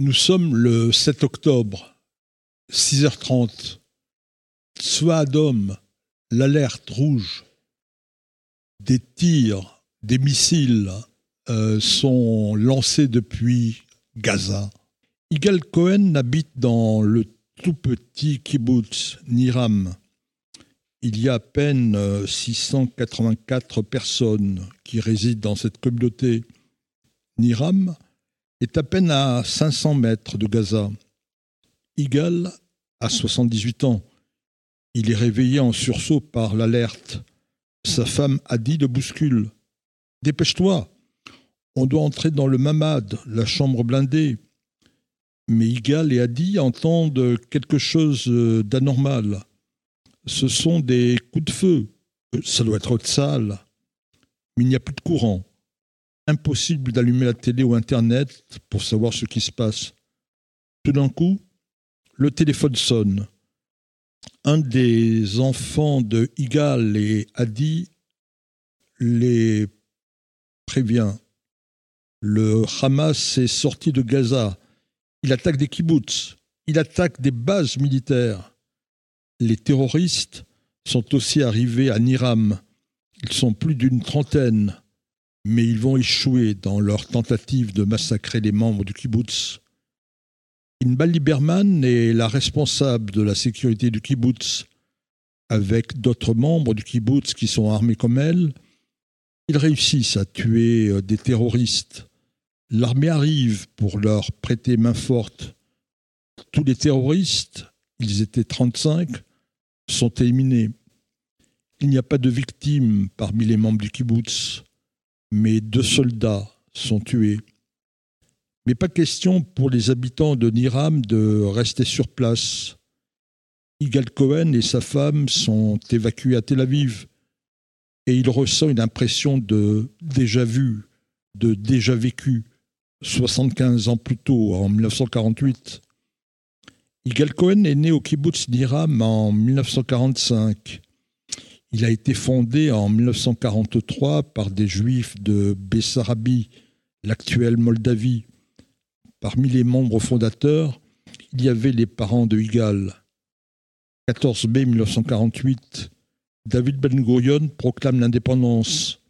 Nous sommes le 7 octobre, 6h30. Soit d'homme, l'alerte rouge. Des tirs, des missiles euh, sont lancés depuis Gaza. Igal Cohen habite dans le tout petit kibbutz Niram. Il y a à peine 684 euh, personnes qui résident dans cette communauté. Niram est à peine à 500 mètres de Gaza. Igal a 78 ans. Il est réveillé en sursaut par l'alerte. Sa femme a dit de bouscule. Dépêche-toi, on doit entrer dans le mamad, la chambre blindée. Mais Igal et Adi entendent quelque chose d'anormal. Ce sont des coups de feu. Ça doit être sale. Mais il n'y a plus de courant. Impossible d'allumer la télé ou Internet pour savoir ce qui se passe. Tout d'un coup, le téléphone sonne. Un des enfants de Igal et Adi les prévient. Le Hamas est sorti de Gaza. Il attaque des kibbutz. Il attaque des bases militaires. Les terroristes sont aussi arrivés à Niram. Ils sont plus d'une trentaine mais ils vont échouer dans leur tentative de massacrer les membres du kibbutz. Inbal Lieberman est la responsable de la sécurité du kibbutz, avec d'autres membres du kibbutz qui sont armés comme elle. Ils réussissent à tuer euh, des terroristes. L'armée arrive pour leur prêter main forte. Tous les terroristes, ils étaient 35, sont éliminés. Il n'y a pas de victimes parmi les membres du kibbutz mais deux soldats sont tués. Mais pas question pour les habitants de Niram de rester sur place. Igal Cohen et sa femme sont évacués à Tel Aviv et il ressent une impression de déjà vu, de déjà vécu, 75 ans plus tôt, en 1948. Igal Cohen est né au kibbutz Niram en 1945. Il a été fondé en 1943 par des juifs de Bessarabie, l'actuelle Moldavie. Parmi les membres fondateurs, il y avait les parents de Igal. 14 mai 1948, David Ben Gurion proclame l'indépendance,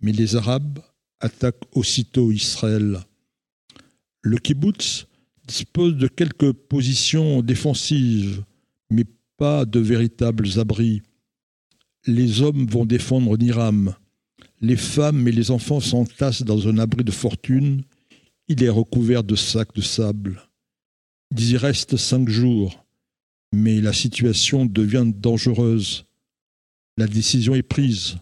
mais les Arabes attaquent aussitôt Israël. Le kibbutz dispose de quelques positions défensives, mais pas de véritables abris les hommes vont défendre Niram. Les femmes et les enfants s'entassent dans un abri de fortune. Il est recouvert de sacs de sable. Ils y restent cinq jours, mais la situation devient dangereuse. La décision est prise.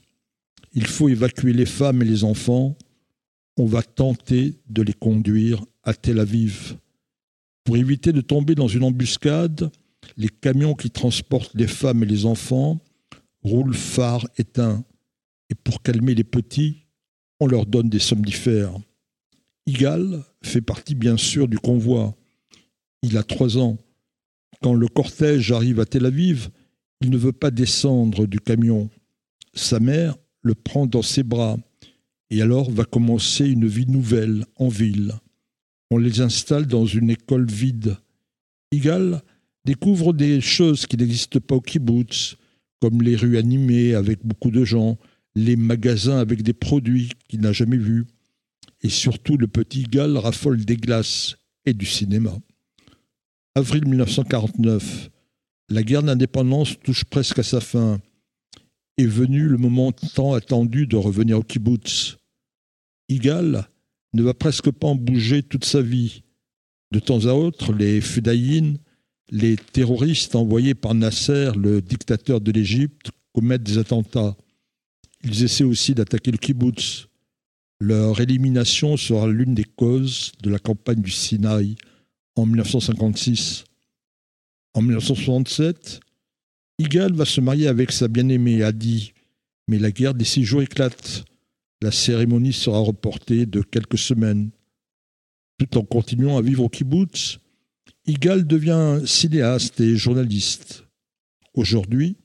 Il faut évacuer les femmes et les enfants. On va tenter de les conduire à Tel Aviv. Pour éviter de tomber dans une embuscade, les camions qui transportent les femmes et les enfants roule phare éteint, et pour calmer les petits, on leur donne des somnifères. Igal fait partie bien sûr du convoi. Il a trois ans. Quand le cortège arrive à Tel Aviv, il ne veut pas descendre du camion. Sa mère le prend dans ses bras, et alors va commencer une vie nouvelle en ville. On les installe dans une école vide. Igal découvre des choses qui n'existent pas au kibbutz, comme les rues animées avec beaucoup de gens, les magasins avec des produits qu'il n'a jamais vus, et surtout le petit Gal raffole des glaces et du cinéma. Avril 1949, la guerre d'indépendance touche presque à sa fin. Est venu le moment tant attendu de revenir au kibbutz. Igal ne va presque pas en bouger toute sa vie. De temps à autre, les Fudaïn les terroristes envoyés par Nasser, le dictateur de l'Égypte, commettent des attentats. Ils essaient aussi d'attaquer le kibbutz. Leur élimination sera l'une des causes de la campagne du Sinaï en 1956. En 1967, Igal va se marier avec sa bien-aimée Adi, mais la guerre des six jours éclate. La cérémonie sera reportée de quelques semaines. Tout en continuant à vivre au kibbutz, Igal devient cinéaste et journaliste. Aujourd'hui,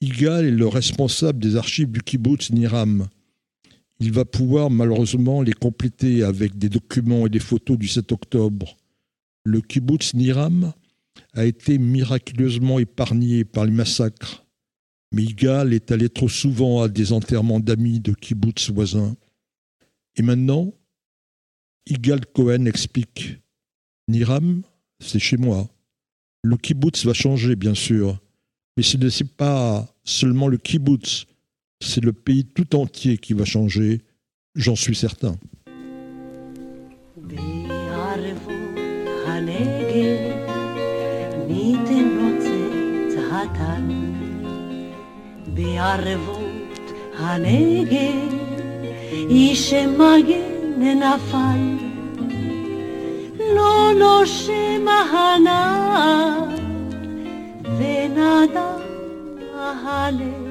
Igal est le responsable des archives du kibbutz Niram. Il va pouvoir malheureusement les compléter avec des documents et des photos du 7 octobre. le kibbutz Niram a été miraculeusement épargné par les massacres. Mais Igal est allé trop souvent à des enterrements d'amis de kibbutz voisins. Et maintenant, Igal Cohen explique Niram, c'est chez moi. Le kibbutz va changer, bien sûr, mais ce n'est pas seulement le kibbutz, c'est le pays tout entier qui va changer, j'en suis certain. לא נושם הנער ונדם הלב